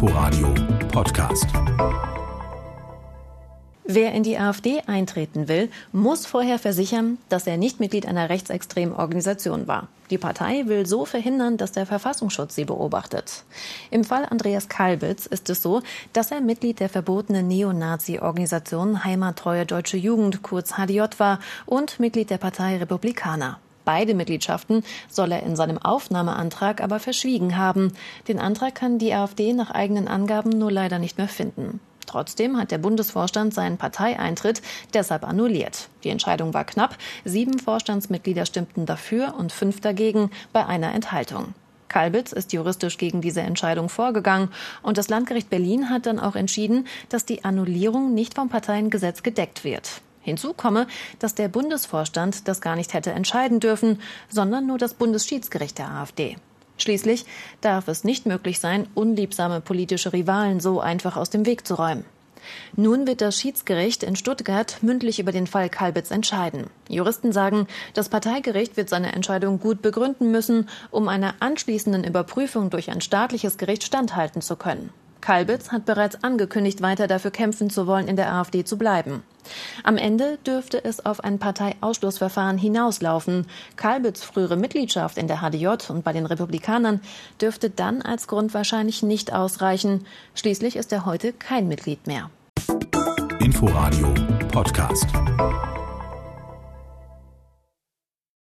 Inforadio Podcast. Wer in die AfD eintreten will, muss vorher versichern, dass er nicht Mitglied einer rechtsextremen Organisation war. Die Partei will so verhindern, dass der Verfassungsschutz sie beobachtet. Im Fall Andreas Kalbitz ist es so, dass er Mitglied der verbotenen Neonazi-Organisation Heimattreue Deutsche Jugend, kurz HDJ, war und Mitglied der Partei Republikaner. Beide Mitgliedschaften soll er in seinem Aufnahmeantrag aber verschwiegen haben. Den Antrag kann die AfD nach eigenen Angaben nur leider nicht mehr finden. Trotzdem hat der Bundesvorstand seinen Parteieintritt deshalb annulliert. Die Entscheidung war knapp. Sieben Vorstandsmitglieder stimmten dafür und fünf dagegen bei einer Enthaltung. Kalbitz ist juristisch gegen diese Entscheidung vorgegangen und das Landgericht Berlin hat dann auch entschieden, dass die Annullierung nicht vom Parteiengesetz gedeckt wird. Hinzu komme, dass der Bundesvorstand das gar nicht hätte entscheiden dürfen, sondern nur das Bundesschiedsgericht der AfD. Schließlich darf es nicht möglich sein, unliebsame politische Rivalen so einfach aus dem Weg zu räumen. Nun wird das Schiedsgericht in Stuttgart mündlich über den Fall Kalbitz entscheiden. Juristen sagen, das Parteigericht wird seine Entscheidung gut begründen müssen, um einer anschließenden Überprüfung durch ein staatliches Gericht standhalten zu können. Kalbitz hat bereits angekündigt, weiter dafür kämpfen zu wollen, in der AfD zu bleiben. Am Ende dürfte es auf ein Parteiausschlussverfahren hinauslaufen. Kalbitz frühere Mitgliedschaft in der HDJ und bei den Republikanern dürfte dann als Grund wahrscheinlich nicht ausreichen. Schließlich ist er heute kein Mitglied mehr. Inforadio Podcast.